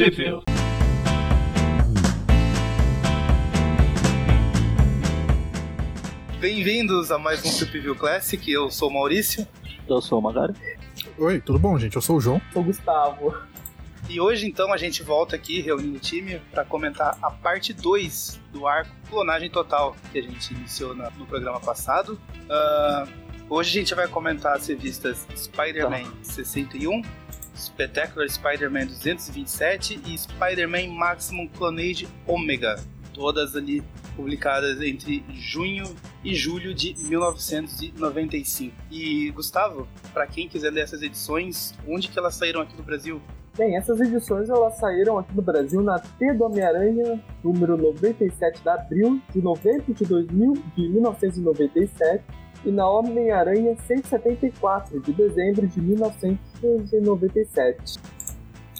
Trip Bem-vindos a mais um Trip View Classic. Eu sou o Maurício. Eu sou o Magari. Oi, tudo bom, gente? Eu sou o João. Sou o Gustavo. E hoje, então, a gente volta aqui reunindo o time para comentar a parte 2 do arco Clonagem Total que a gente iniciou no programa passado. Uh, hoje a gente vai comentar as revistas Spider-Man tá. 61, Spectacular Spider-Man 227 e Spider-Man Maximum Clonage Omega, todas ali publicadas entre junho e julho de 1995. E Gustavo, para quem quiser ler essas edições, onde que elas saíram aqui no Brasil? Bem, essas edições elas saíram aqui no Brasil na T do Homem-Aranha, número 97 de abril de 90 de 2000, de 1997, e na Homem-Aranha 174 de dezembro de 1997.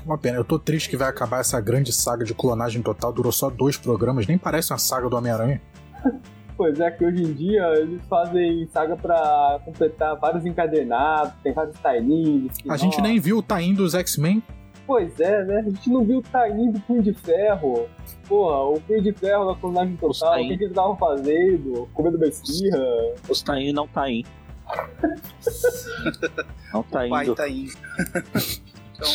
Uma pena, eu tô triste que vai acabar essa grande saga de clonagem total, durou só dois programas, nem parece uma saga do Homem-Aranha. Pois é, que hoje em dia eles fazem saga pra completar vários encadenados, tem vários tie A gente nem viu o tie dos X-Men. Pois é, né? A gente não viu o Tainho do Punho de Ferro. Porra, o Punho de Ferro da clonagem total, o que, que eles estavam fazendo? Comendo bestirra. Os Tainho não tá indo. não tá indo. Pai tá indo. então,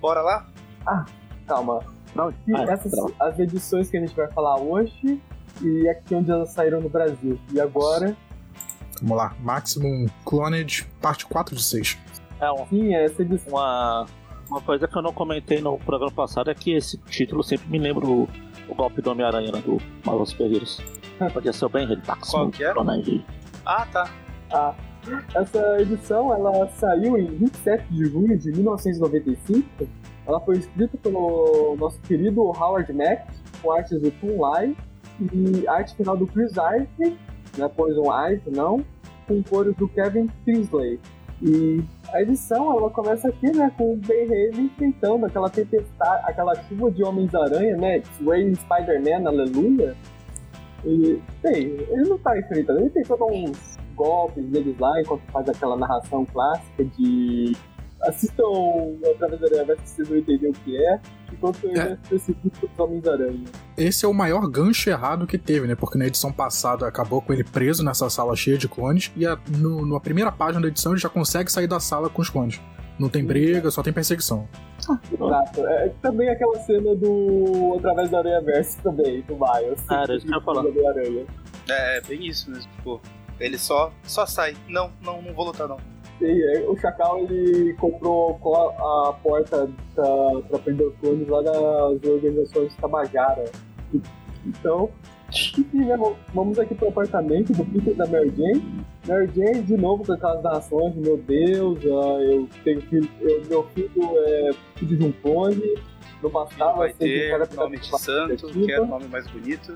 bora lá? Ah, calma. Não, ah, essas as edições que a gente vai falar hoje e aqui onde elas saíram no Brasil. E agora. Vamos lá, Maximum Cloned, parte 4 de 6. É um, Sim, essa edição. Uma uma coisa que eu não comentei no programa passado é que esse título sempre me lembra o, o golpe do Homem-Aranha né, do Marvel Super Heroes. Podia ser o Ben Redax. Qual que é? Ah, tá. Ah, essa edição ela saiu em 27 de junho de 1995. Ela foi escrita pelo nosso querido Howard Mack, com artes do Tom Lai e arte final do Chris Ivey, né, Poison Ivy, não, com cores do Kevin Tinsley. E a edição, ela começa aqui, né, com o Ben Reilly enfrentando aquela tempestade, aquela chuva de Homens-Aranha, né, Rain Spider-Man, aleluia. E, bem, ele não tá enfrentando, ele tem todos uns golpes deles lá, enquanto faz aquela narração clássica de assistam através da Aranha se vocês não entenderem o que é, enquanto eu é. específico dos Homens-Aranha. Esse é o maior gancho errado que teve, né? Porque na edição passada acabou com ele preso nessa sala cheia de clones, e a, no, na primeira página da edição ele já consegue sair da sala com os clones. Não tem briga, só tem perseguição. Exato. É, é também aquela cena do Através da Aranha Verso também, do Miles. Ah, era isso que eu falar. É, é, bem isso mesmo. Pô, ele só, só sai. Não, não, não vou lutar não sei, é, o Chacal ele comprou a porta para prender os clones lá das organizações Tabajara. Então, vamos aqui pro apartamento do Peter da Mary Jane. Mary Jane, de novo, com aquelas narrações meu Deus, uh, eu tenho filho, eu, meu filho é filho de um clone, não bastava vai ser ter de nome de santo, que é o nome mais bonito.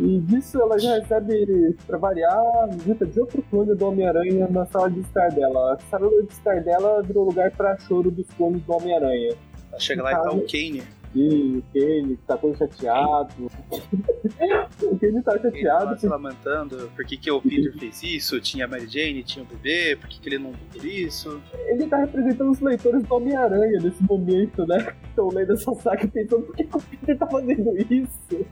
E disso ela já recebe, pra variar, a visita de outro clone do Homem-Aranha na sala de estar dela. A sala de estar dela virou lugar pra choro dos clones do Homem-Aranha. Ela chega lá e tá o Kane. Sim, o Kane tá todo chateado. o Kane tá chateado. Ele tá se lamentando por que, que o Peter fez isso, tinha a Mary Jane, tinha o bebê, por que, que ele não fez isso. Ele tá representando os leitores do Homem-Aranha nesse momento, né? Estão lendo essa saga pensando por que, que o Peter tá fazendo isso.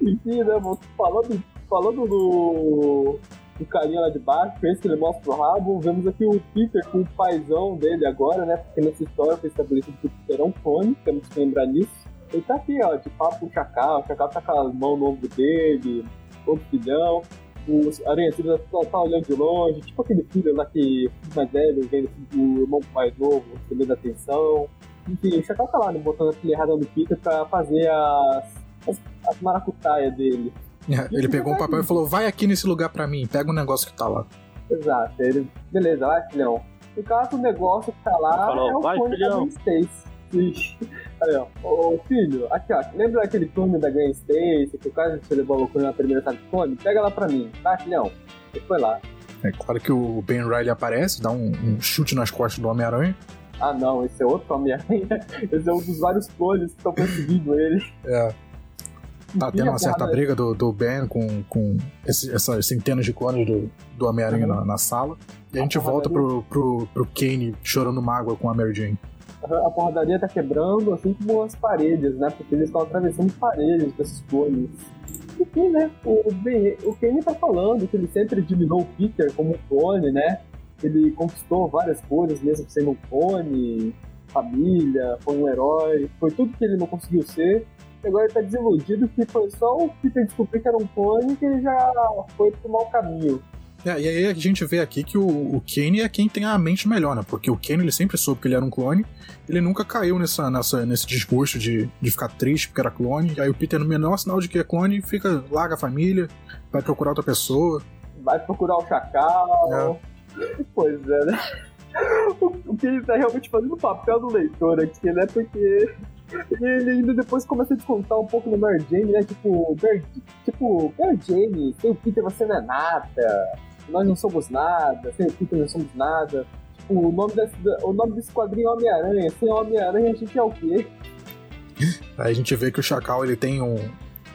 Enfim, né, falando, falando do, do carinha lá de baixo, pensa que ele mostra o rabo. Vemos aqui o Peter com o paizão dele agora, né? Porque nessa história foi estabelecido que o Peter é um clone, temos que lembrar disso. Ele tá aqui, ó, de papo com o Chacal, o Chacal tá com a mão no ombro dele, todo filhão. O Aranha tá, tá olhando de longe, tipo aquele filho lá que mais velho, vendo o irmão mais novo, recebendo atenção. Enfim, o Chacal tá lá, né, botando a filha errada no Peter pra fazer as as, as maracutaias dele. É, ele pegou um papel e falou: vai aqui nesse lugar pra mim, pega o um negócio que tá lá. Exato, ele, beleza, vai, filhão. No caso, o negócio que tá lá falou, é o vai, fone da Gwen Stacy. Aí, ó, ô filho, aqui ó, lembra aquele clone da Gwen Stacy que o cara você levou a loucura na primeira saga de clone? Pega lá pra mim, tá, filhão? Ele foi lá. É claro que o Ben Riley aparece, dá um, um chute nas costas do Homem-Aranha. Ah não, esse é outro Homem-Aranha. Esse é um dos vários clones que estão perseguindo ele. É. Tá tendo uma certa briga do, do Ben com, com esse, essas centenas de clones do, do Homem-Aranha na, na, sala. E a gente volta pro, pro, pro Kane chorando mágoa com a Mary Jane. a porradaria tá quebrando, assim como as paredes, né? Porque eles estão atravessando paredes com esses clones. Enfim, né? O, ben, o Kenny tá falando que ele sempre admirou o Peter como um clone, né? Ele conquistou várias coisas mesmo sendo um clone, família, foi um herói, foi tudo que ele não conseguiu ser. Agora ele tá desiludido que foi só o Peter descobrir que era um clone que ele já foi pro mau caminho. É, e aí a gente vê aqui que o, o Kane é quem tem a mente melhor, né? Porque o Kane ele sempre soube que ele era um clone, ele nunca caiu nessa, nessa, nesse desgosto de, de ficar triste porque era clone. E aí o Peter, no menor sinal de que é clone, fica, larga a família, vai procurar outra pessoa. Vai procurar o Chacal. É. Pois é, né? O, o Kane tá realmente fazendo o papel do leitor aqui, né? Porque ele ainda depois começa a descontar um pouco no Mary Jane, né? Tipo, Mary, tipo, Mary Jane, sem o Peter você não é nada nós não somos nada, sem o Peter não somos nada. Tipo, o nome desse, o nome desse quadrinho é Homem-Aranha. Sem Homem-Aranha a gente é o quê? Aí a gente vê que o Chacal ele tem um,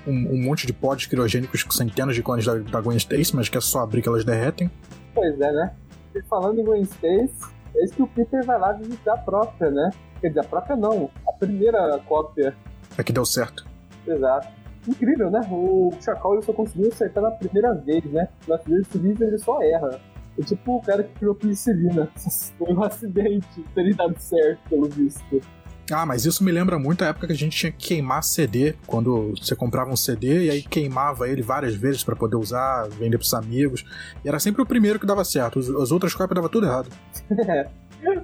um, um monte de pods criogênicos com centenas de clones da, da Gwen Stacy, mas que é só abrir que elas derretem. Pois é, né? E falando em Gwen Stacy, é que o Peter vai lá visitar a própria, né? Quer dizer, a própria não, primeira cópia. É que deu certo. Exato incrível, né? O Chacal só conseguiu acertar na primeira vez, né? Na primeira vez ele só erra. É tipo o cara que criou penicilina. Foi um acidente, teria dado certo, pelo visto. Ah, mas isso me lembra muito a época que a gente tinha que queimar CD, quando você comprava um CD e aí queimava ele várias vezes para poder usar, vender pros amigos. E era sempre o primeiro que dava certo, as outras cópias dava tudo errado. é,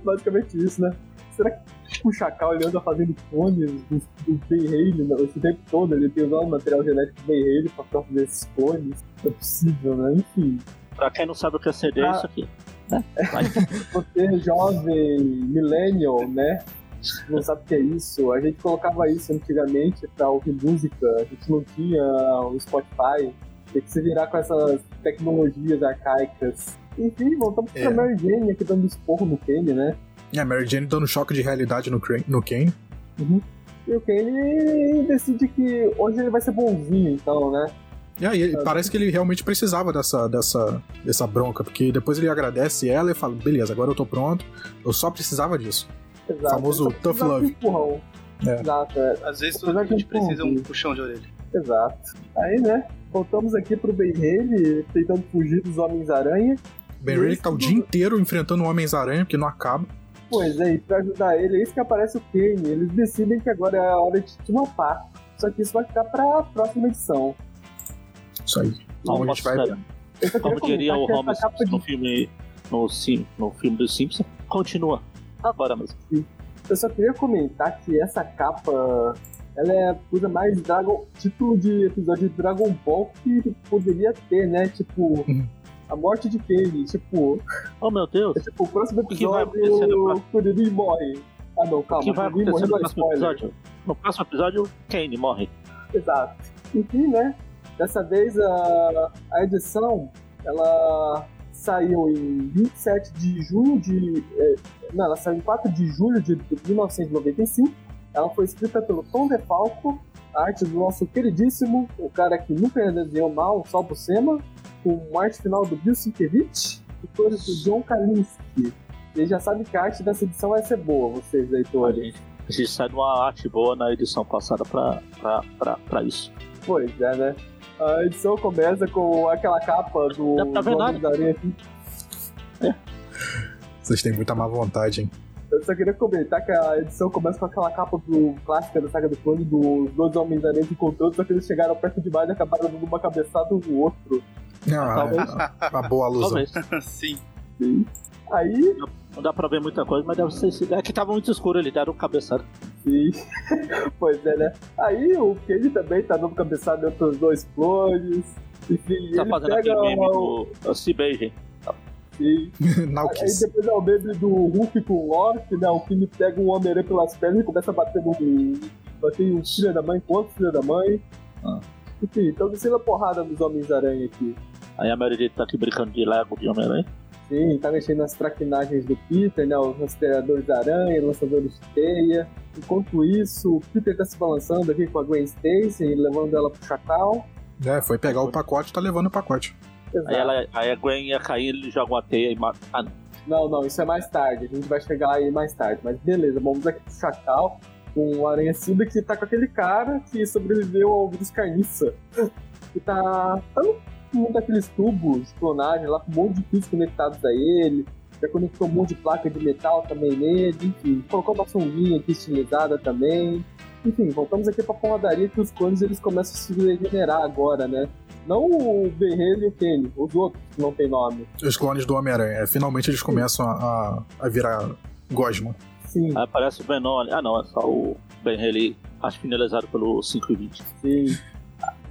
basicamente isso, né? Será que o Chacal ele anda fazendo clones do, do Ben Haley né? esse tempo todo? Ele tem usado o material genético do Ben Haley pra fazer esses clones? Não é possível, né? Enfim. Pra quem não sabe o que é CD, é ah, isso aqui. Né? Você é jovem, millennial, né? Não sabe o que é isso. A gente colocava isso antigamente pra ouvir música. A gente não tinha o Spotify. Tem que se virar com essas tecnologias arcaicas. Enfim, voltamos é. pra Mary Jane aqui dando esporro no Kenny, né? É, a Mary Jane dando choque de realidade no, no Kane. Uhum. E o Kane decide que hoje ele vai ser bonzinho, então, né? É, e parece que ele realmente precisava dessa, dessa, dessa bronca, porque depois ele agradece ela e fala: beleza, agora eu tô pronto, eu só precisava disso. Exato. O famoso tough love. É. Exato, é. Às vezes a gente precisa um puxão de orelha. Exato. Aí, né, voltamos aqui pro Ben Haley tentando fugir dos Homens-Aranha. Ben Haley tá o dia inteiro enfrentando Homens-Aranha, porque não acaba. Pois é, e pra ajudar ele, é isso que aparece o Kane. Eles decidem que agora é a hora de te matar. Só que isso vai ficar pra próxima edição. Isso aí. Então a gente vai. Como diria o Holmes no de... filme. No, sim, no filme do Simpsons, continua. Agora mesmo. Sim. Eu só queria comentar que essa capa ela é a coisa mais Dragon. título de episódio de Dragon Ball que poderia ter, né? Tipo. A morte de Kane, tipo. Oh meu Deus! É, tipo, o próximo episódio o Kuririn morre. Ah não, calma, o que vai acontecer no próximo episódio? No próximo episódio, Kane morre. Exato. Enfim, né? Dessa vez a, a edição ela saiu em 27 de junho de. Eh, não, ela saiu em 4 de julho de 1995. Ela foi escrita pelo Tom DeFalco, a arte do nosso queridíssimo, o cara que nunca desenhou mal, Sal Buscema, com arte final do Bill Sienkiewicz e cores do John Kalinski. Ele já sabe que a arte dessa edição vai ser boa, vocês, leitores. A gente sai de uma arte boa na edição passada pra, pra, pra, pra isso. Pois é, né? A edição começa com aquela capa do tá Homem da. É. Vocês têm muita má vontade, hein? Eu só queria comentar que a edição começa com aquela capa do clássica da saga do clone dos dois Homens-Aranha encontrando, só que eles chegaram perto demais e acabaram dando uma cabeçada no outro. Ah, é uma boa alusão. Sim. Sim. Aí. Não dá pra ver muita coisa, mas deve ser. É que tava muito escuro, ele deram um cabeçado. Sim. pois é, né? Aí o Kenny também tá dando cabeçada entre os dois clones. Enfim, tá fazendo pega aquele meme o... do Se Beijem. Sim. Aí depois é o meme do Hulk com o Orc, né? O Kenny pega o Homem-Aranha pelas pernas e começa a bater no. bater um filho da mãe com outro filho da mãe. Ah. Enfim, estão descendo a porrada dos Homens-Aranha aqui. Aí a maioria tá aqui brincando de Lego de Homem-Aranha. Sim, tá mexendo nas traquinagens do Peter, né? Os rastreadores da aranha, lançadores de teia. Enquanto isso, o Peter tá se balançando aqui com a Gwen Stacy, levando ela pro chacal. É, foi pegar o pacote e tá levando o pacote. Exato. Aí, ela, aí a Gwen ia cair, ele joga uma teia e mata. Ah, não. Não, não, isso é mais tarde. A gente vai chegar aí mais tarde. Mas beleza, vamos aqui pro Chacal com o Aranha Cida que tá com aquele cara que sobreviveu ao vírus carniça. Que tá, tá um daqueles tubos de clonagem lá com um monte de fios conectados a ele. Já conectou um monte de placa de metal também nele, enfim. Colocou uma sunguinha aqui estilizada também. Enfim, voltamos aqui pra porradaria que os clones eles começam a se regenerar agora, né? Não o Berrelho e o Kenny, os outros que não tem nome. Os clones do Homem-Aranha. É, Finalmente eles começam a, a, virar Gosma. Sim, Aí aparece o Venom ali. Ah, não, é só o Ben Haley, acho finalizado pelo 5 e 20. sim.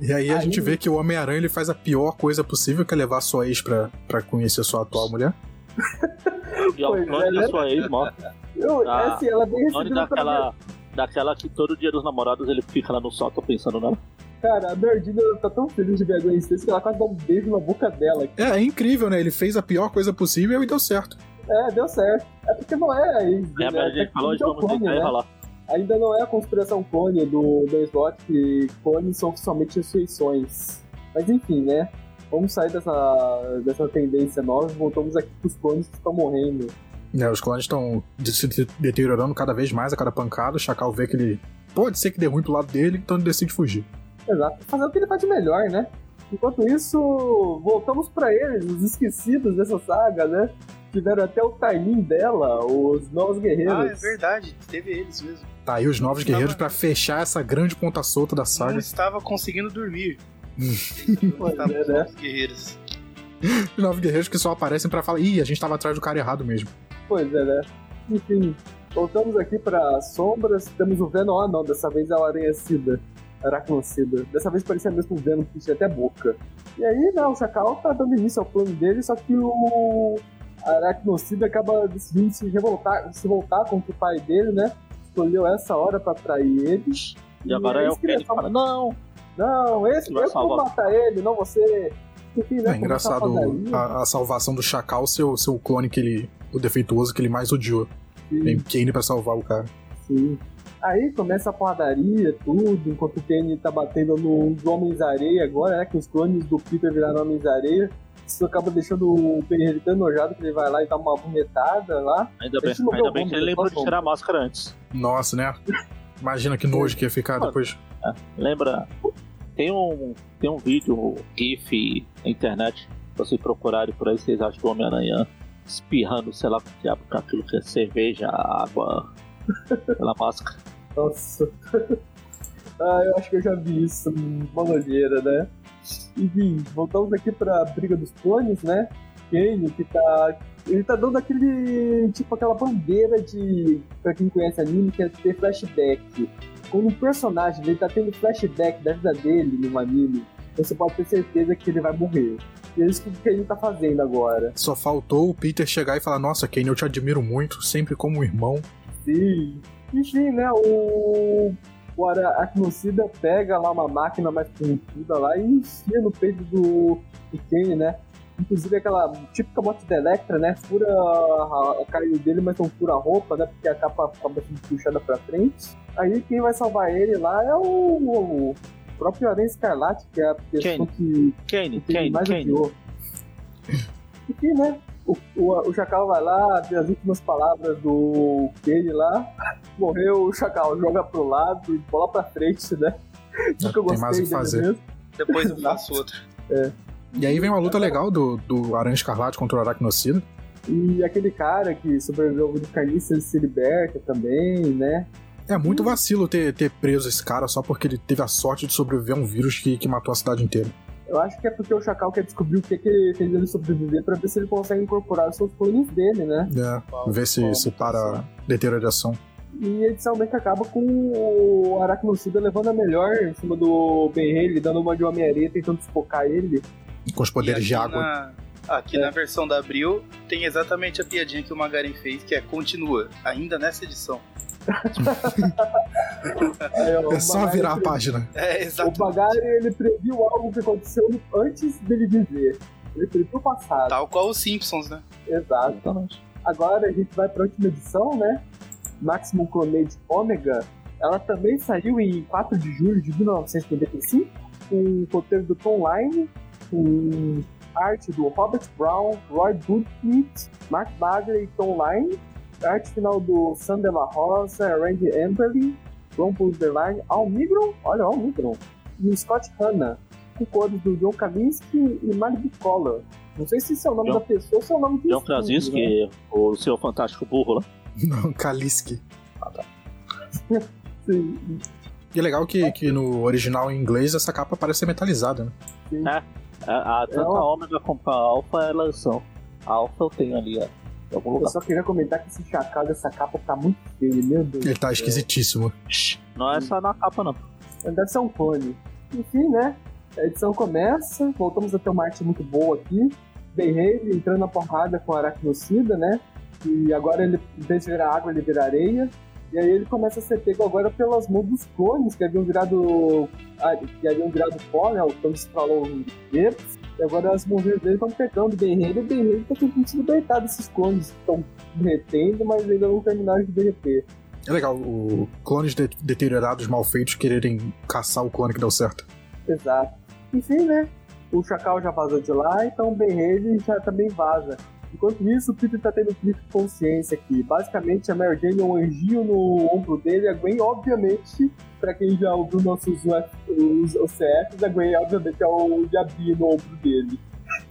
E aí a Aí- gente vê que o Homem-Aranha ele faz a pior coisa possível, que é levar sua ex pra, pra conhecer sua atual mulher. E ao clone é, da né? sua ex, morta. Eu, assim, ela é bem recebida pra daquela, daquela que todo dia dos namorados ele fica lá no sótão pensando nela. Cara, a Nordina tá tão feliz de ver a Gwen Stacy que ela quase dá um beijo na boca dela. É, é incrível, né? Ele fez a pior coisa possível e deu certo. É, deu certo. É porque não é a ex É, mas a gente falou, que é o vamos tentar né? enrolar. Ainda não é a conspiração clone do Ben Slott, que clones são oficialmente ressurreições. Mas enfim, né? Vamos sair dessa, dessa tendência nova e voltamos aqui pros clones que estão morrendo. Né, os clones estão se de- deteriorando cada vez mais a cada pancada. O Chacal vê que ele pode ser que dê ruim pro lado dele, então ele decide fugir. Exato. Fazer o que ele faz de melhor, né? Enquanto isso, voltamos pra eles, os esquecidos dessa saga, né? Tiveram até o timing dela, os novos guerreiros. Ah, é verdade. Teve eles mesmo. Tá aí os novos guerreiros pra fechar essa grande ponta solta da Não saga. estava conseguindo dormir. Pois Estavam é, os né? novos guerreiros. Os novos guerreiros que só aparecem pra falar, ih, a gente tava atrás do cara errado mesmo. Pois é, né? Enfim, voltamos aqui para sombras. Temos o Venom. Ah, não, dessa vez é o Aranha Cida. Aracnocida. Dessa vez parecia mesmo o Venom, que tinha até boca. E aí, né, o Chacal tá dando início ao plano dele, só que o Aracnocida acaba decidindo se revoltar, se voltar contra o pai dele, né? Escolheu essa hora pra trair ele. E agora é o que fala, não, Não, esse vai eu que vou salvar. matar ele, não você. Enfim, né, É engraçado começar a a, salvação do Chacal ser o seu clone que ele. o defeituoso que ele mais odiou. Sim. Vem Kane pra salvar o cara. Sim. Aí começa a porradaria, tudo, enquanto o Kenny tá batendo nos Homens-Areia agora, né? Que os clones do Peter viraram Homens-Areia. Isso acaba deixando o Peter tão enojado que ele vai lá e dá uma punhetada lá. ainda bem, ainda bem bom, que ele lembrou de tirar a máscara antes. Nossa, né? Imagina que nojo que ia ficar depois. Lembra? Tem um, tem um vídeo, um GIF na internet, se vocês procurarem por aí, vocês acham do Homem-Aranha espirrando, sei lá, com que diabo é aquilo que é cerveja, água, pela máscara. Nossa. ah, eu acho que eu já vi isso, uma nojeira, né? Enfim, voltamos aqui pra briga dos clones, né? Kane, que tá. Ele tá dando aquele. Tipo, aquela bandeira de. Pra quem conhece anime, que é ter flashback. Quando um personagem ele tá tendo flashback da vida dele no anime, você pode ter certeza que ele vai morrer. E é isso que o Kane tá fazendo agora. Só faltou o Peter chegar e falar: Nossa, Kane, eu te admiro muito, sempre como um irmão. Sim. Enfim, né, o. O Aracnocida pega lá uma máquina mais pontuda lá e enfia no peito do, Kane, né? Inclusive aquela típica moto da Electra, né? Fura a, a carne dele, mas não fura a roupa, né? Porque a capa acaba sendo puxada pra frente. Aí quem vai salvar ele lá é o, o próprio Aranha Escarlate, que é a pessoa Kane. que Kane, que Kane, mais Kane. odiou. Enfim, né? O, o, o Chacal vai lá, vê as últimas palavras do Kane lá. Morreu, o Chacal joga pro lado e bola pra frente, né? Nunca Tem gostei mais o que fazer. mesmo. Depois eu faço outro. E aí vem uma luta legal do, do Aranha Escarlate contra o Aracnocida. E aquele cara que sobreviveu ao vírus carniça, ele se liberta também, né? É muito vacilo ter, ter preso esse cara só porque ele teve a sorte de sobreviver a um vírus que, que matou a cidade inteira. Eu acho que é porque o Chacal quer descobrir o que, que ele fez ele sobreviver pra ver se ele consegue incorporar os seus clones dele, né? É, ver se, se para a deterioração. E edicionalmente acaba com o Aracnocida levando a melhor em cima do Ben Haley, dando uma de Homem-Aranha, tentando desfocar ele. Com os poderes de água. Na, aqui É. na versão da Abril tem exatamente a piadinha que o Magaren fez, que é continua, ainda nessa edição. É o só Magari virar a página. É, O exato. Bagari, ele previu algo que aconteceu antes dele dizer. Ele previu o passado. Tal qual os Simpsons, né? Exato. Exatamente. Agora a gente vai pra última edição, né? Maximum Clonade Omega. Ela também saiu em 4 de julho de 1995, com o roteiro do Tom Line, com arte do Robert Brown, Roy Goodknight, Mark Bagley e Tom Line. Arte final do Sam de la Rosa, Randy Amberley, Ron Borderline, Al Migron, olha, Al Migron, e o Scott Hanna, com cores do John Kaminski e Malibu Collar. Não sei se esse é o nome John- da pessoa ou se é o nome do John estúdio, né? Krasinski, o seu fantástico burro lá. Não, Kaliski. Sim, E é legal que, que no original em inglês essa capa parece ser metalizada, né? sim. A, a, tanto uma- a Ômega como a Alpha elas são. A Alpha eu tenho ali, ó. Eu só queria comentar que esse chacal dessa capa tá muito feio, meu Deus. Ele tá esquisitíssimo. Shhh, Não é só na capa, não. Deve ser um clone. Enfim, né? A edição começa, voltamos a ter uma arte muito boa aqui. Ben Haley entrando na porrada com a aracnocida, né? E agora ele, em vez de virar água, ele vira areia. E aí ele começa a ser pego agora pelas mãos dos clones que haviam virado. ah, que haviam virado pó, né? O Tom falou verdes. E agora as mãozinhas dele estão pegando o Haley. E o Ben Haley tá tentando se libertar desses clones que estão derretendo, mas ainda não terminaram de derreter. É legal, o clones de- deteriorados, mal feitos, quererem caçar o clone que deu certo. Exato. Enfim, né? O Chacal já vazou de lá, então o Haley já também vaza. Enquanto isso, o Peter tá tendo clique de consciência aqui. Basicamente, a Mary Jane é um anjinho no ombro dele, a Gwen, obviamente, pra quem já ouviu nossos os a Gwen, obviamente, é o diabinho no ombro dele.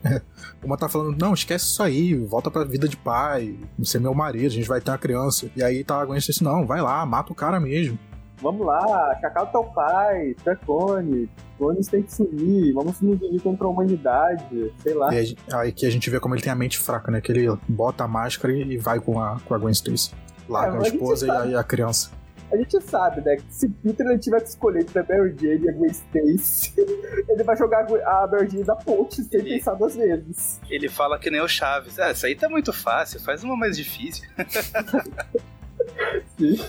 Uma tá falando, não, esquece isso aí, volta pra vida de pai, você é meu marido, a gente vai ter uma criança. E aí tá a Gwen assim, não, vai lá, mata o cara mesmo. Vamos lá, Chacal é teu pai, tu é clone, clones tem que sumir, vamos nos unir contra a humanidade, sei lá. E aí, que a gente vê como ele tem a mente fraca, né? Que ele bota a máscara e vai com a, com a Gwen Stacy. Larga É, a esposa e a, e a criança. A gente sabe, né, que se Peter ele tiver que escolher entre a Mary Jane e a Gwen Stacy, ele vai jogar a Mary Jane da ponte sem Ele- pensar duas vezes. Ele fala que nem o Chaves. Ah, isso aí tá muito fácil, faz uma mais difícil. Sim.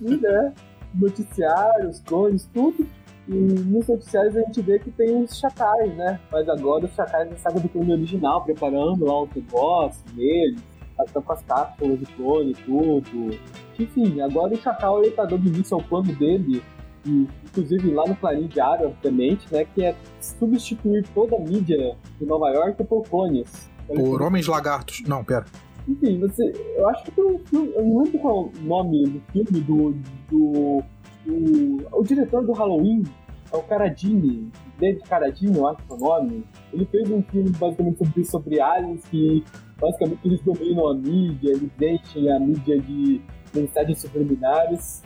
E, né, noticiários, clones, tudo. E nos noticiários a gente vê que tem os chacais, né? Mas agora os chacais da saga do clone original, preparando lá o boss nele, estão com as cápsulas de clone e tudo. Enfim, agora o chacal ele tá dando início ao plano dele, e, inclusive lá no Clarim Diário, obviamente, né? Que é substituir toda a mídia de Nova York por clones. Por Homens Lagartos. Não, pera. Enfim, você. Eu acho que tem um filme. Eu não lembro qual é o nome do filme do. do. do o diretor do Halloween é o Caradini. David Caradini, eu acho que é o nome. Ele fez um filme basicamente sobre, sobre aliens que basicamente eles dominam a mídia, eles deixam a mídia de mensagens subliminares.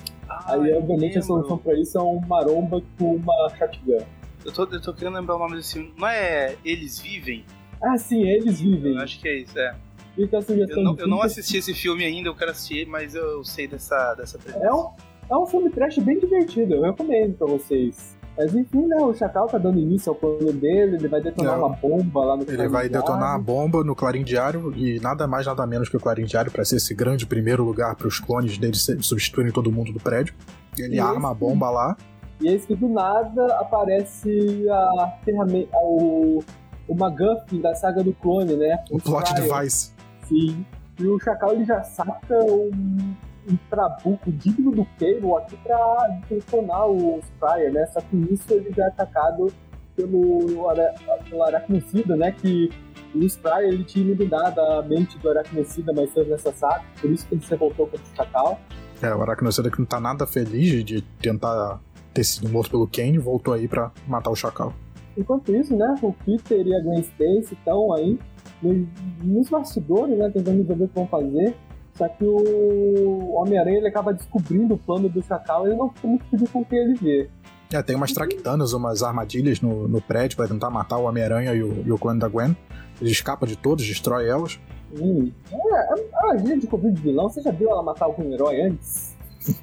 Aí, eu obviamente, a solução pra isso é um maromba com uma shotgun. Eu tô, eu tô querendo lembrar o nome desse filme. Não é Eles Vivem? Ah, sim, eles vivem. Eu acho que é isso, é. Fica a sugestão Eu não, eu não assisti esse filme ainda, eu quero assistir, mas eu sei dessa, dessa premissa. É um, é um filme trash bem divertido, eu recomendo pra vocês. Mas enfim, né, o Chacal tá dando início ao plano dele, ele vai detonar É. uma bomba lá no Ele vai detonar a bomba no Clarim Diário e nada mais, nada menos que o Clarim Diário para ser esse grande primeiro lugar para os clones dele substituírem todo mundo do prédio. Ele Isso. arma a bomba lá. E eis que do nada aparece a ferramenta, o, o McGuffin da saga do clone, né? O plot Fryer. device. Sim. E o Chacal ele já saca um, um trabuco digno do Cable aqui pra detonar o Fryer, né? Só que nisso ele já é atacado pelo, ara, pelo aracnocida, né? Que o Fryer ele tinha iluminado a mente do aracnocida mais cedo nessa saga, por isso que ele se revoltou contra o Chacal. É, o Aracnocida que não tá nada feliz de tentar ter sido morto pelo Kane, voltou aí pra matar o Chacal. Enquanto isso, né, o Peter e a Gwen Stacy estão aí nos bastidores, né, tentando resolver o que vão fazer. Só que o Homem-Aranha ele acaba descobrindo o plano do Chacal e ele não fica muito feliz com o que ele vê. É, tem umas traquitanas, umas armadilhas no, no prédio pra tentar matar o Homem-Aranha e o, e o clone da Gwen. Ele escapa de todos, destrói elas. Hum, é, a armadilha de Covid de vilão, você já viu ela matar algum herói antes?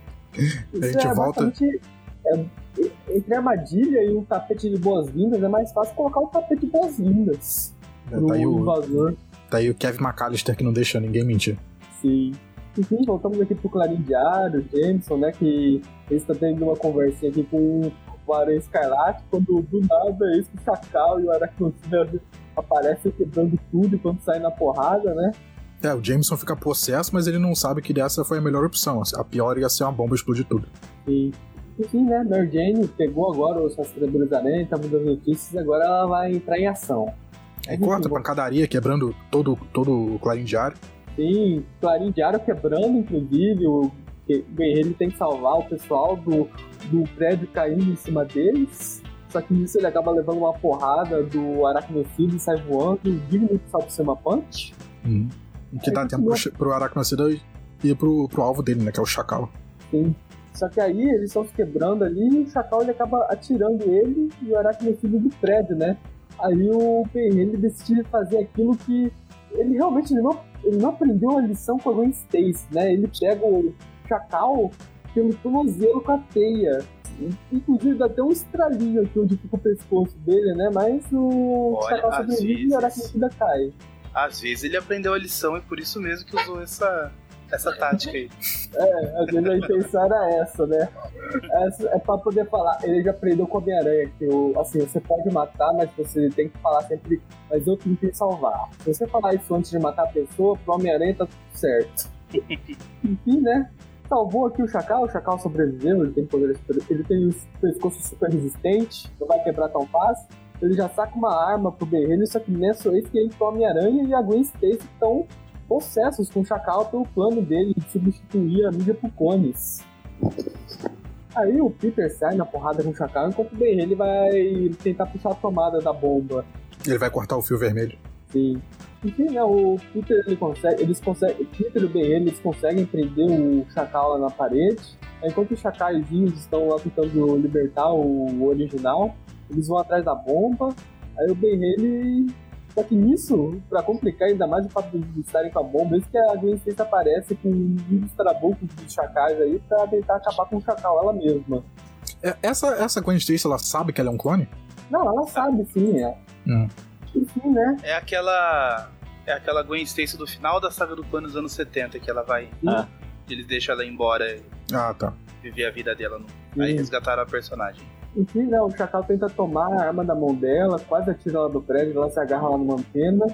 Isso gente é volta- é, entre a armadilha e um tapete de boas-vindas, é mais fácil colocar um tapete de boas-vindas É, pro tá, aí o, invasor. tá aí o Kevin McAllister que não deixa ninguém mentir. Sim. Enfim, voltamos aqui pro Clarim Diário, Jameson, né? Que eles estão tendo uma conversinha aqui com o Aranha Escarlate, quando do nada esse Chacal e o Aracnocida aparecem quebrando tudo enquanto saem na porrada, né? É, o Jameson fica possesso, mas ele não sabe que essa foi a melhor opção. A pior ia ser uma bomba explodir tudo. E, enfim, né? Mary Jane pegou agora os rastreadores da aranha, tá mudando notícias, agora ela vai entrar em ação. Aí corta, pancadaria, quebrando todo, todo o clarim diário. Sim, clarim diário quebrando, inclusive. O guerreiro tem que salvar o pessoal do, do prédio caindo em cima deles. Só que nisso ele acaba levando uma porrada do aracnocida e sai voando, digno de salto cima punch. Uhum. Que dá tempo pro, pro aracnocida ir pro, pro alvo dele, né? Que é o chacal. Sim. Só que aí eles estão se quebrando ali e o chacal ele acaba atirando ele e o aracnocida do prédio, né? Aí o ele decide fazer aquilo que ele realmente ele não, ele não aprendeu a lição com a Gwen Stacy, né? Ele pega o chacal pelo tornozelo com a teia. Inclusive dá até um estralinho aqui onde fica o pescoço dele, né? Mas o Olha, chacal sobrevive vezes- e aracnocida cai. Às vezes ele aprendeu a lição e por isso mesmo que usou essa, essa tática aí. É, às vezes a intenção era essa, né? Essa é pra poder falar. Ele já aprendeu com o Homem-Aranha que o, assim, você pode matar, mas você tem que falar sempre, mas eu tentei salvar. Se você falar isso antes de matar a pessoa, pro Homem-Aranha tá tudo certo. Enfim, né? Salvou aqui o Chacal, o Chacal sobreviveu, ele tem poderes super- ele tem um pescoço super resistente, não vai quebrar tão fácil. Ele já saca uma arma pro Berrelho, só que nessa vez que entra o Homem-Aranha e a Gwen Stacy estão possessos com o Chacal pelo plano dele de substituir a mídia por cones. Aí o Peter sai na porrada com o Chacal, enquanto o Ben ele vai tentar puxar a tomada da bomba. Ele vai cortar o fio vermelho. Sim. Enfim, né, o Peter ele consegue, eles conseguem, o Peter e o Ben eles conseguem prender o Chacal lá na parede. Enquanto os chacaizinhos estão lá tentando libertar o original, eles vão atrás da bomba. Aí o Ben ele só que nisso, pra complicar ainda mais o fato de eles estarem com a bomba, isso que a Gwen Stacy aparece com um dos trabucos dos chacais aí pra tentar acabar com o chacal ela mesma. É, essa, essa Gwen Stacy, ela sabe que ela é um clone? Não, ela sabe sim, é. Hum. Enfim, né? É aquela. É aquela Gwen Stacy do final da saga do Pano dos anos 70, que ela vai. Ah. Eles deixam ela embora e Ah, tá. viver a vida dela. No... Aí Sim. resgataram a personagem. Enfim, né, o Chacal tenta tomar a arma da mão dela, quase atira ela do prédio, ela se agarra lá numa antena.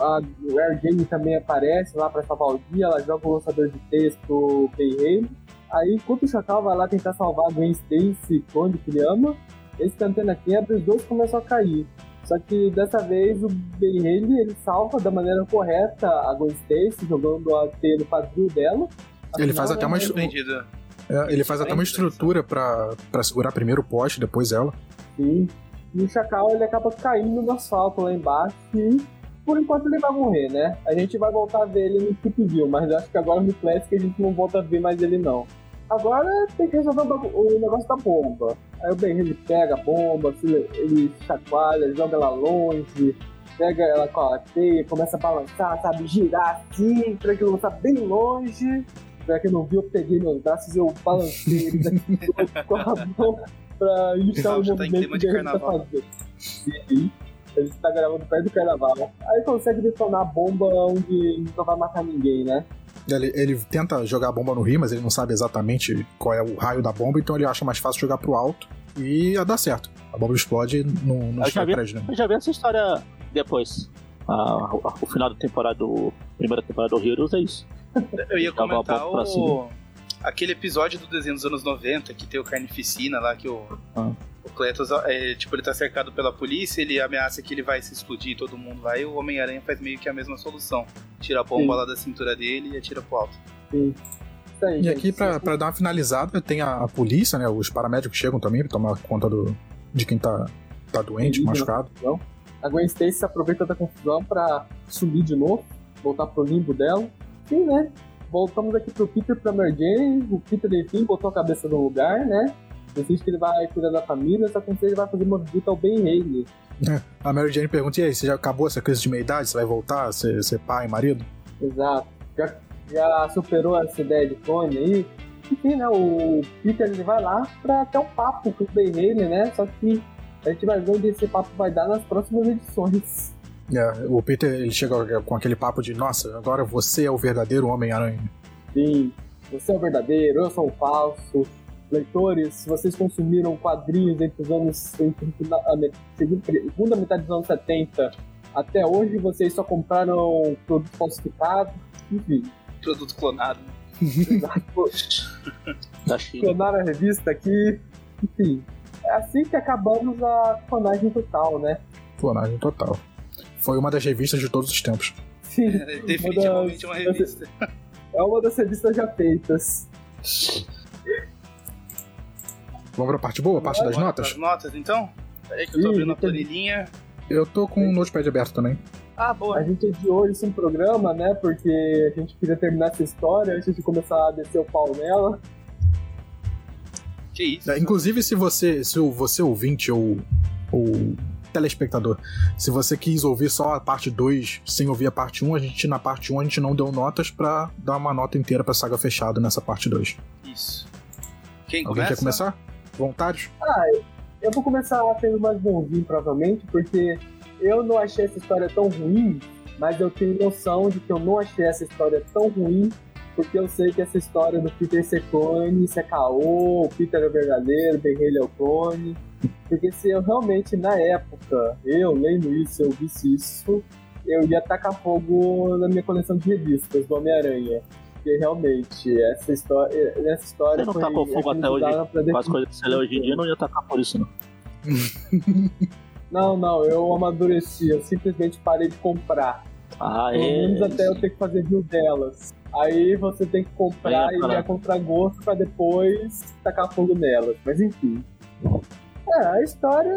A o Air Jane também aparece lá pra salvar o dia, ela joga o lançador de teias pro Bayhale. Aí, enquanto o Chacal vai lá tentar salvar a Gwen Stacy, clone que ele ama, esse antena quebra e os dois começam a cair. Só que dessa vez o Bayhale, ele salva da maneira correta a Gwen Stacy, jogando a teia no quadril dela. Ele faz até uma estru- Entendido. É, ele faz até uma estrutura pra, pra segurar primeiro o poste, depois ela. Sim. E o Chacal ele acaba caindo no asfalto lá embaixo e por enquanto ele vai morrer, né? A gente vai voltar a ver ele no Keep View, mas eu acho que agora no Classic a gente não volta a ver mais ele não. Agora tem que resolver o negócio da bomba. Aí o Ben ele pega a bomba, se- ele chacoalha, joga ela longe, pega ela com a teia, começa a balançar, sabe, girar assim, pra que lançar bem longe. Pra quem não viu, eu peguei meus braços e eu balancei eles aqui com a mão pra iniciar o tá em movimento que de ele tá carnaval. fazendo. Sim, ele está gravando perto do carnaval. Aí consegue detonar a bomba onde não vai matar ninguém, né? Ele, ele tenta jogar a bomba no rio, mas ele não sabe exatamente qual é o raio da bomba, então ele acha mais fácil jogar pro alto e a dar certo. A bomba explode e não, não Eu já destrói vi- prédio, né? Eu já vi essa história depois. Ah, o, o final da temporada do. Primeira temporada do Heroes é isso. Eu ia comentar o... aquele episódio do desenho dos anos 90 que tem o Carnificina lá, que o, Ah. o Cletus, é, tipo, ele tá cercado pela polícia, ele ameaça que ele vai se explodir todo mundo lá, e o Homem-Aranha faz meio que a mesma solução. Tira a bomba Sim. lá da cintura dele e atira pro alto. Sim. Isso aí, E gente. aqui, pra, pra dar uma finalizada, tem a, a polícia, né? Os paramédicos chegam também pra tomar conta do, de quem tá, tá doente, Entendi, machucado. A Gwen Stacy se aproveita da confusão pra sumir de novo, voltar pro limbo dela. Sim, né? Voltamos aqui pro Peter pra Mary Jane. O Peter, enfim, botou a cabeça no lugar, né? Decide que ele vai cuidar da família, só que ele vai fazer uma visita ao Ben Haley. A Mary Jane pergunta: e aí, você já acabou essa crise de meia-idade? Você vai voltar a ser, ser pai marido? Exato. Já, já superou essa ideia de clone aí. Enfim, né? O Peter ele vai lá pra ter um papo com o Ben Haley, né? Só que a gente vai ver onde esse papo vai dar nas próximas edições. É, o Peter ele chega com aquele papo de: nossa, agora você é o verdadeiro Homem-Aranha. Sim, você é o verdadeiro, eu sou o falso. Leitores, se vocês consumiram quadrinhos entre os anos. Entre a segunda, segunda metade dos anos 70 até hoje, vocês só compraram produto falsificado. Enfim, Produto clonado. Da China. clonaram a revista aqui. Enfim, é assim que acabamos a clonagem total, né? Clonagem total. Foi uma das revistas de todos os tempos. Sim, É definitivamente uma revista. é uma das revistas já feitas. Vamos pra parte boa, a parte das notas? pras notas, então? Peraí que eu tô Ih, abrindo a planilhinha. Eu tô com o Notepad aberto também. Ah, boa. A gente adiou isso no programa, né? Porque a gente queria terminar essa história antes de começar a descer o pau nela. Que isso? É, inclusive, se você, se você ouvinte ou, ou telespectador, se você quis ouvir só a parte 2 sem ouvir a parte 1, um, a gente na parte 1 um, a gente não deu notas pra dar uma nota inteira pra saga fechada nessa parte 2. Isso. Quem Alguém começa? quer começar? Vontade? Eu vou começar sendo mais bonzinho, provavelmente, porque eu não achei essa história tão ruim, mas eu tenho noção de que eu não achei essa história tão ruim, porque eu sei que essa história do Peter ser clone, é caô, o Peter é o verdadeiro, o Ben Haley é o clone. Porque se eu realmente, na época, eu lendo isso, eu visse isso, eu ia tacar fogo na minha coleção de revistas do Homem-Aranha. Porque realmente, essa história, essa história Você não tacou fogo até hoje Com as coisas que você lê hoje em dia, não ia tacar por isso, não. Não, não, eu amadureci, eu simplesmente parei de comprar. Ah, Pelo é. menos até eu ter que fazer view delas. Aí você tem que comprar é e ir a parada. contragosto pra depois tacar fogo nelas. Mas enfim. É, a história.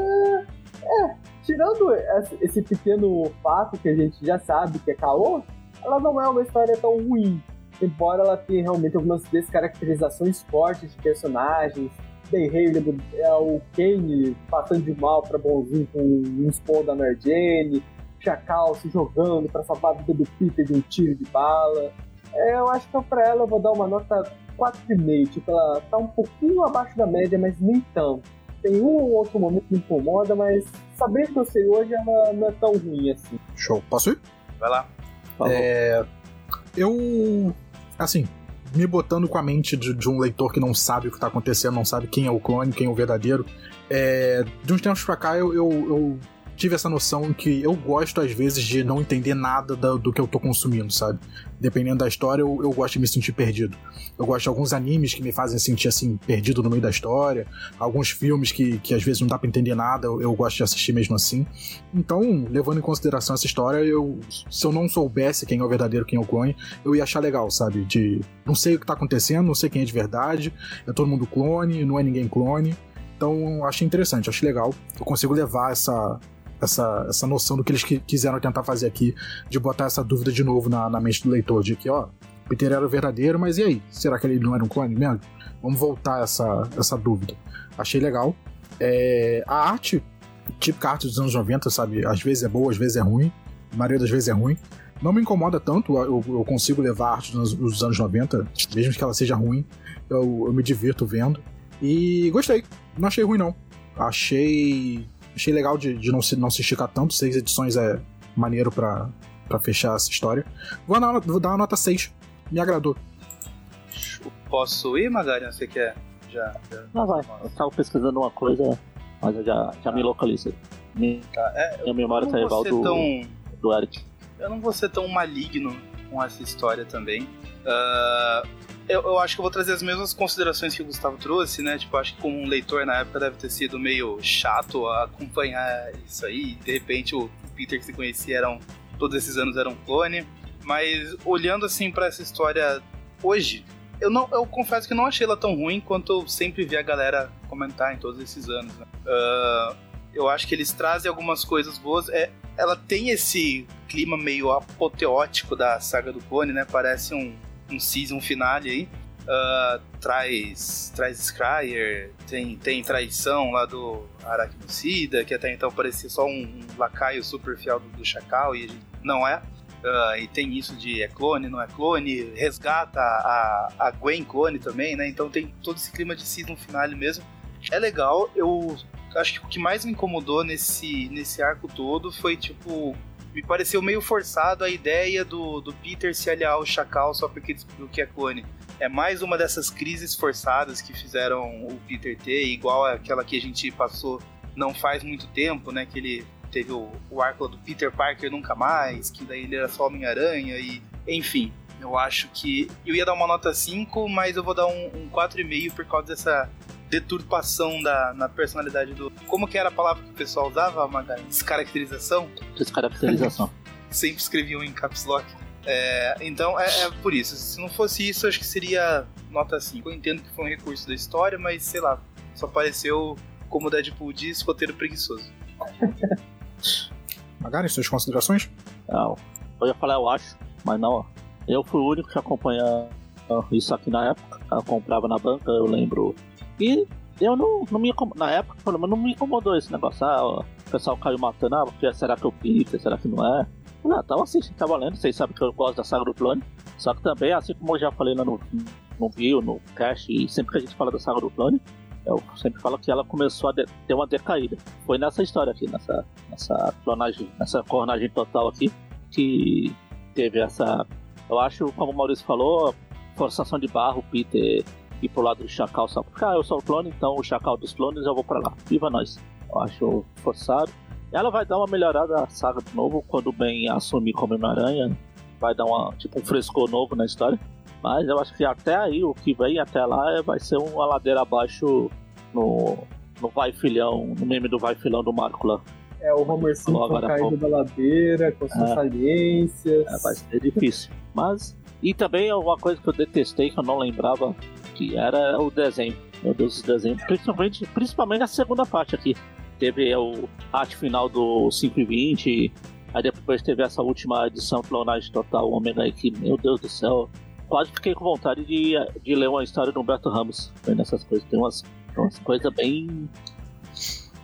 É, tirando esse- pequeno fato que a gente já sabe que é caô, ela não é uma história tão ruim. Embora ela tenha realmente algumas descaracterizações fortes de personagens. Ben Haley é o Kane passando de mal pra bonzinho com um spawn da Mary Jane. Chacal se jogando pra salvar a vida do Peter de um tiro de bala. É, eu acho que pra ela eu vou dar uma nota 4,5. Tipo, ela tá um pouquinho abaixo da média, mas nem tanto. Tem um ou outro momento que me incomoda, mas sabendo que eu sei hoje, ela não é tão ruim assim. Show. Posso ir? Vai lá. É, eu. Assim, me botando com a mente de, de um leitor que não sabe o que tá acontecendo, não sabe quem é o clone, quem é o verdadeiro. É, de uns tempos pra cá eu, eu, eu tive essa noção que eu gosto, às vezes, de não entender nada da- do que eu tô consumindo, sabe? Dependendo da história, eu, eu gosto de me sentir perdido. Eu gosto de alguns animes que me fazem sentir assim, perdido no meio da história. Alguns filmes que, que às vezes não dá pra entender nada, eu, eu gosto de assistir mesmo assim. Então, levando em consideração essa história, eu, se eu não soubesse quem é o verdadeiro, quem é o clone, eu ia achar legal, sabe? De não sei o que tá acontecendo, não sei quem é de verdade, é todo mundo clone, não é ninguém clone. Então, achei interessante, achei legal. Eu consigo levar essa, essa, essa noção do que eles qui- quiseram tentar fazer aqui, de botar essa dúvida de novo na, na mente do leitor, de que, ó, Peter era o verdadeiro, mas e aí? Será que ele não era um clone mesmo? Vamos voltar essa, essa dúvida. Achei legal. É, a arte, típica arte dos anos 90, sabe? Às vezes é boa, às vezes é ruim. A maioria das vezes é ruim. Não me incomoda tanto, eu, eu consigo levar a arte dos, anos- dos anos 90, mesmo que ela seja ruim, eu, eu me divirto vendo. E gostei, não achei ruim não. Achei achei legal de, de não, se, não se esticar tanto, seis edições é maneiro pra, pra fechar essa história. Vou dar, uma- vou dar uma nota 6, me agradou. Posso ir, Magarian? Você quer? Já. já... Não, vai. Eu tava pesquisando uma coisa, mas eu já, já me localizei. Minha, Tá. É, minha memória eu tá igual do, tão. do Eric. Eu não vou ser tão maligno com essa história também. Ah, eu, eu acho que eu vou trazer as mesmas considerações que o Gustavo trouxe, né? Tipo, acho que como um leitor na época deve ter sido meio chato acompanhar isso aí. De repente o Peter que se conhecia eram. Todos esses anos era um clone. Mas olhando assim pra essa história hoje, eu não eu confesso que não achei ela tão ruim quanto eu sempre vi a galera comentar em todos esses anos. né? Ah, eu acho que eles trazem algumas coisas boas. É, ela tem esse clima meio apoteótico da saga do clone, né? Parece um, um season finale aí. Ah, traz traz Scryer, tem, tem traição lá do Arachnocida, que até então parecia só um, lacaio super fiel do, do Chacal, e não é. Ah, e tem isso de é clone, não é clone, resgata a, a Gwen clone também, né? Então tem todo esse clima de season finale mesmo. É legal, eu acho que o que mais me incomodou nesse, nesse arco todo foi, tipo, me pareceu meio forçado a ideia do, do Peter se aliar ao Chacal só porque descobriu que é clone. É mais uma dessas crises forçadas que fizeram o Peter ter, igual aquela que a gente passou não faz muito tempo, né? Que ele teve o, o arco do Peter Parker nunca mais, que daí ele era só Homem-Aranha e. Enfim, eu acho que. Eu ia dar uma nota 5, mas eu vou dar um, um 4,5 por causa dessa deturpação da, na personalidade do. Como que era a palavra que o pessoal usava, Magari? Descaracterização? Descaracterização. Sempre escreviam em caps lock. É, então é, é, por isso. Se não fosse isso, acho que seria nota 5. Eu entendo que foi um recurso da história, mas sei lá, só pareceu, como o Deadpool diz, roteiro preguiçoso. Magari, suas considerações? Não. Eu ia falar, eu acho, mas não. Eu fui o único que acompanha isso aqui na época. Eu comprava na banca, eu lembro. E eu não, não me. Na época, pelo menos, não me incomodou esse negócio. Ah, o pessoal caiu matando, ah, porque será que eu Peter? Será que não é? Ah, tava assistindo, tava lendo. Vocês sabem que eu gosto da saga do clone. Só que também, assim como eu já falei lá no, no Bio, no Cash, e sempre que a gente fala da saga do clone, eu sempre falo que ela começou a ter uma decaída. Foi nessa história aqui, nessa, nessa clonagem, nessa clonagem total aqui, que teve essa. Eu acho, como o Maurício falou, forçação de barro, Peter ir pro lado do Chacal só porque ah, eu sou o clone, então o Chacal dos clones eu vou pra lá. Viva nós! Eu acho forçado. Ela vai dar uma melhorada à saga de novo quando o Ben assumir como Homem-Aranha. Vai dar uma, tipo, um frescor novo na história. Mas eu acho que até aí, o que vem até lá é, vai ser uma ladeira abaixo no, no Vai Filhão, no meme do Vai Filhão do Marco lá. É, o Homer Simpson caindo da ladeira, com suas é, saliências. É, vai ser difícil. Mas. E também uma coisa que eu detestei, que eu não lembrava, que era o desenho. Meu Deus, o desenho. Principalmente, principalmente a segunda parte aqui. Teve o arte final do 5 e 20. Aí depois teve essa última edição Clonagem Total Omega que, meu Deus do céu, quase fiquei com vontade de, de ler uma história do Humberto Ramos. Foi nessas coisas. Tem umas, umas coisas bem.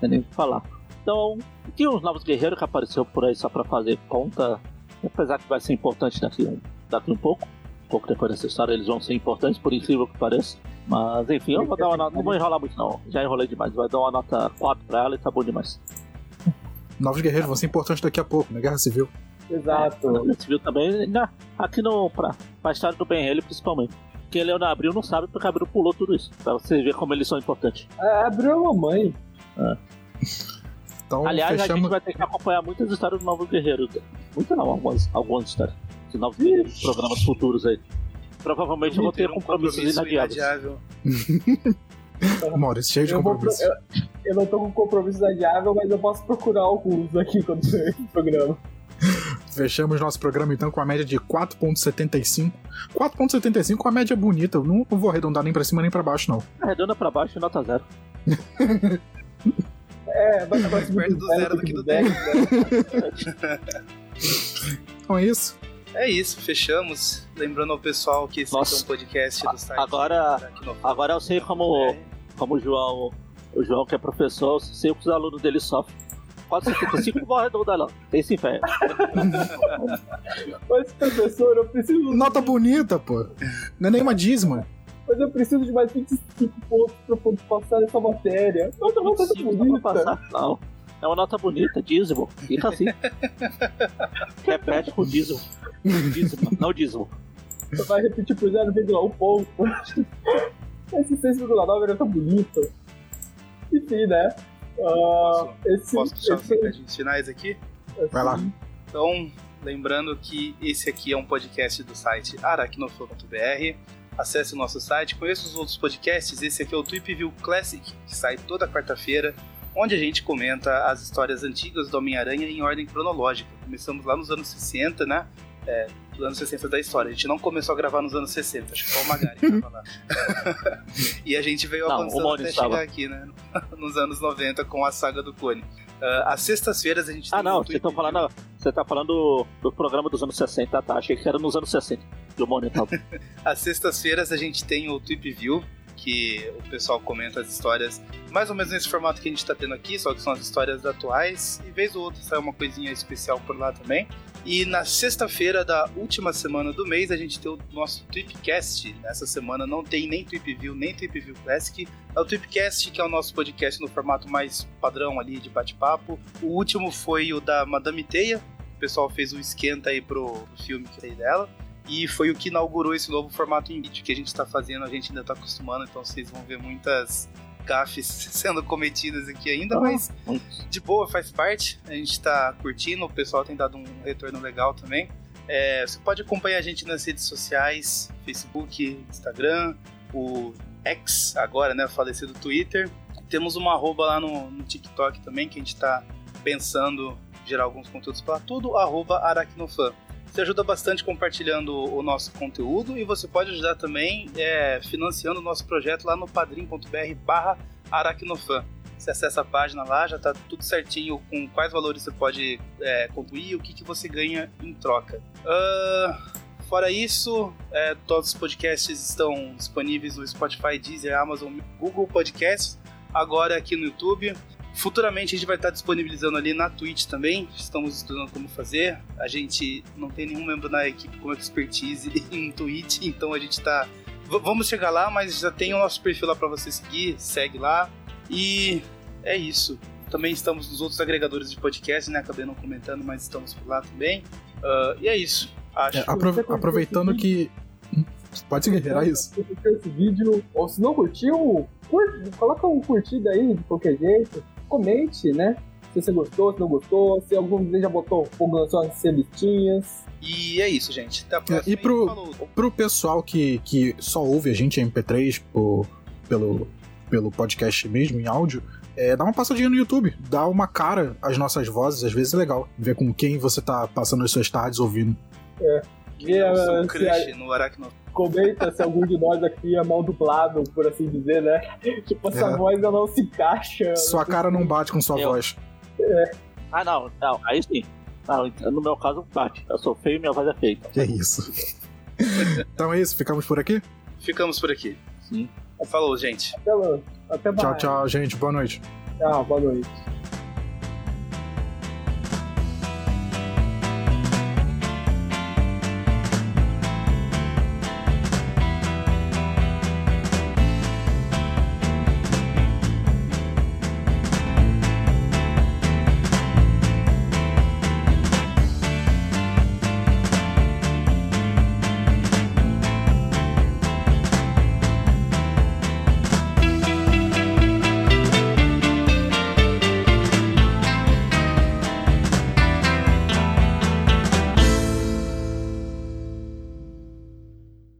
Não nem o que falar. Então, tem uns novos guerreiros que apareceu por aí só pra fazer conta. Apesar que vai ser importante daqui, daqui um pouco. Pouco depois dessa história eles vão ser importantes, por incrível que pareça. Mas enfim, eu vou dar uma nota. Não vou enrolar muito não. Já enrolei demais. Vai dar uma nota 4 pra ela e tá bom demais. Novos guerreiros vão ser importantes daqui a pouco, na Guerra Civil. Exato. Na Civil também, na, aqui no, pra, pra história do Ben ele principalmente. Quem leu na Abril não sabe porque Abril pulou tudo isso. Pra você ver como eles são importantes. É, Abril é mamãe. É. Então, Aliás, fechamos... a gente vai ter que acompanhar muitas histórias do Novos Guerreiros. Muitas não, algumas, algumas histórias. De novos programas futuros aí. Provavelmente eu vou ter compromissos um compromisso inadiáveis. Maurício, cheio de compromisso. Eu, eu, não tô com compromisso inadiável, mas eu posso procurar alguns aqui quando sair o programa. Fechamos nosso programa então com a média de 4.75. 4.75 é uma média bonita. Eu não vou arredondar nem pra cima nem pra baixo, não. Arredonda pra baixo e nota zero. É, vai mais perto do zero do que do 10. Né? então é isso. É isso, fechamos. Lembrando ao pessoal que esse Nossa. é um podcast do site. Agora, agora eu sei como, como o João, o João que é professor, eu sei que os alunos dele sofrem. Quase 75 vou arredondar lá. Tem sim, fé. Mas, professor, eu preciso. Nota bonita, pô. Não é nem uma dízima mas eu preciso de mais 25 pontos pra poder passar essa matéria. Nota bonita. Passar, não. É uma nota bonita, dízimo. Fica assim. Repete com dízimo. Dízimo, não dízimo. Você vai repetir por 0,1 ponto. Esse 6,9 era tão bonito. Enfim, né? Uh, posso, esse, posso deixar esse... os recadinhos finais aqui? Vai lá. Então, lembrando que esse aqui é um podcast do site aracnofo.br acesse o nosso site, conheça os outros podcasts. Esse aqui é o Tweep View Classic, que sai toda quarta-feira, onde a gente comenta as histórias antigas do Homem-Aranha em ordem cronológica. Começamos lá nos anos 60, né? É, dos anos 60 da história. A gente não começou a gravar nos anos 60, acho que só o Magari tava lá. e a gente veio não, avançando até estava. chegar aqui, né? Nos anos 90 com a saga do Cone. Uh, às sextas-feiras a gente Ah, não, você tá falando, você tá falando do programa dos anos 60, tá? Achei que era nos anos 60 do Monitor. às sextas-feiras a gente tem o Tweep View, que o pessoal comenta as histórias mais ou menos nesse formato que a gente está tendo aqui, só que são as histórias atuais, e vez ou outra sai uma coisinha especial por lá também. E na sexta-feira da última semana do mês, a gente tem o nosso Tweepcast. Nessa semana não tem nem Tweep View, nem Tweep View Classic. É o Tweepcast, que é o nosso podcast no formato mais padrão ali de bate-papo. O último foi o da Madame Teia. O pessoal fez um esquenta aí pro filme que tem dela. E foi o que inaugurou esse novo formato em vídeo que a gente está fazendo, a gente ainda está acostumando, então vocês vão ver muitas gafes sendo cometidas aqui ainda, mas de boa, faz parte. A gente está curtindo, o pessoal tem dado um retorno legal também. É, você pode acompanhar a gente nas redes sociais, Facebook, Instagram, o X, agora, né? Falecido Twitter. Temos uma arroba lá no, no TikTok também, que a gente tá pensando gerar alguns conteúdos para tudo, arroba aracnofan. Você ajuda bastante compartilhando o nosso conteúdo e você pode ajudar também é, financiando o nosso projeto lá no padrim.br barra aracnofan. Você acessa a página lá, já está tudo certinho com quais valores você pode é, contribuir e o que, que você ganha em troca. Uh, fora isso, é, todos os podcasts estão disponíveis no Spotify, Deezer, Amazon, Google Podcasts, agora aqui no YouTube. Futuramente a gente vai estar disponibilizando ali na Twitch também. Estamos estudando como fazer. A gente não tem nenhum membro na equipe com expertise em Twitch, então a gente está. V vamos chegar lá, mas já tem o nosso perfil lá para você seguir. Segue lá. E é isso. Também estamos nos outros agregadores de podcast, né? Acabei não comentando, mas estamos por lá também. Uh, e é isso. Acho. É, aprove aproveitando que. Pode seguir, era isso. Se esse vídeo, ou se não curtiu, curte, coloca um curtido aí de qualquer jeito comente, né? Se você gostou, se não gostou, se algum de já botou fogo nas suas revistinhas. E é isso, gente. Até a próxima. É, e pro, pro pessoal que, que só ouve a gente em MP3 por, pelo, pelo podcast mesmo, em áudio, é, dá uma passadinha no YouTube, dá uma cara às nossas vozes, às vezes é legal. Ver com quem você tá passando as suas tardes ouvindo. É. Crush no Aracno. Comenta se algum de nós aqui é mal dublado, por assim dizer, né? Tipo, essa é. voz não se encaixa. Sua cara não bate com sua eu... voz. É. Ah, não, não, aí sim. Não, no meu caso, bate. Eu sou feio e minha voz é feita. Que isso. então é isso, ficamos por aqui? Ficamos por aqui. Sim. Falou, gente. Até, até mais. Tchau, tchau, gente. Boa noite. Tchau, boa noite.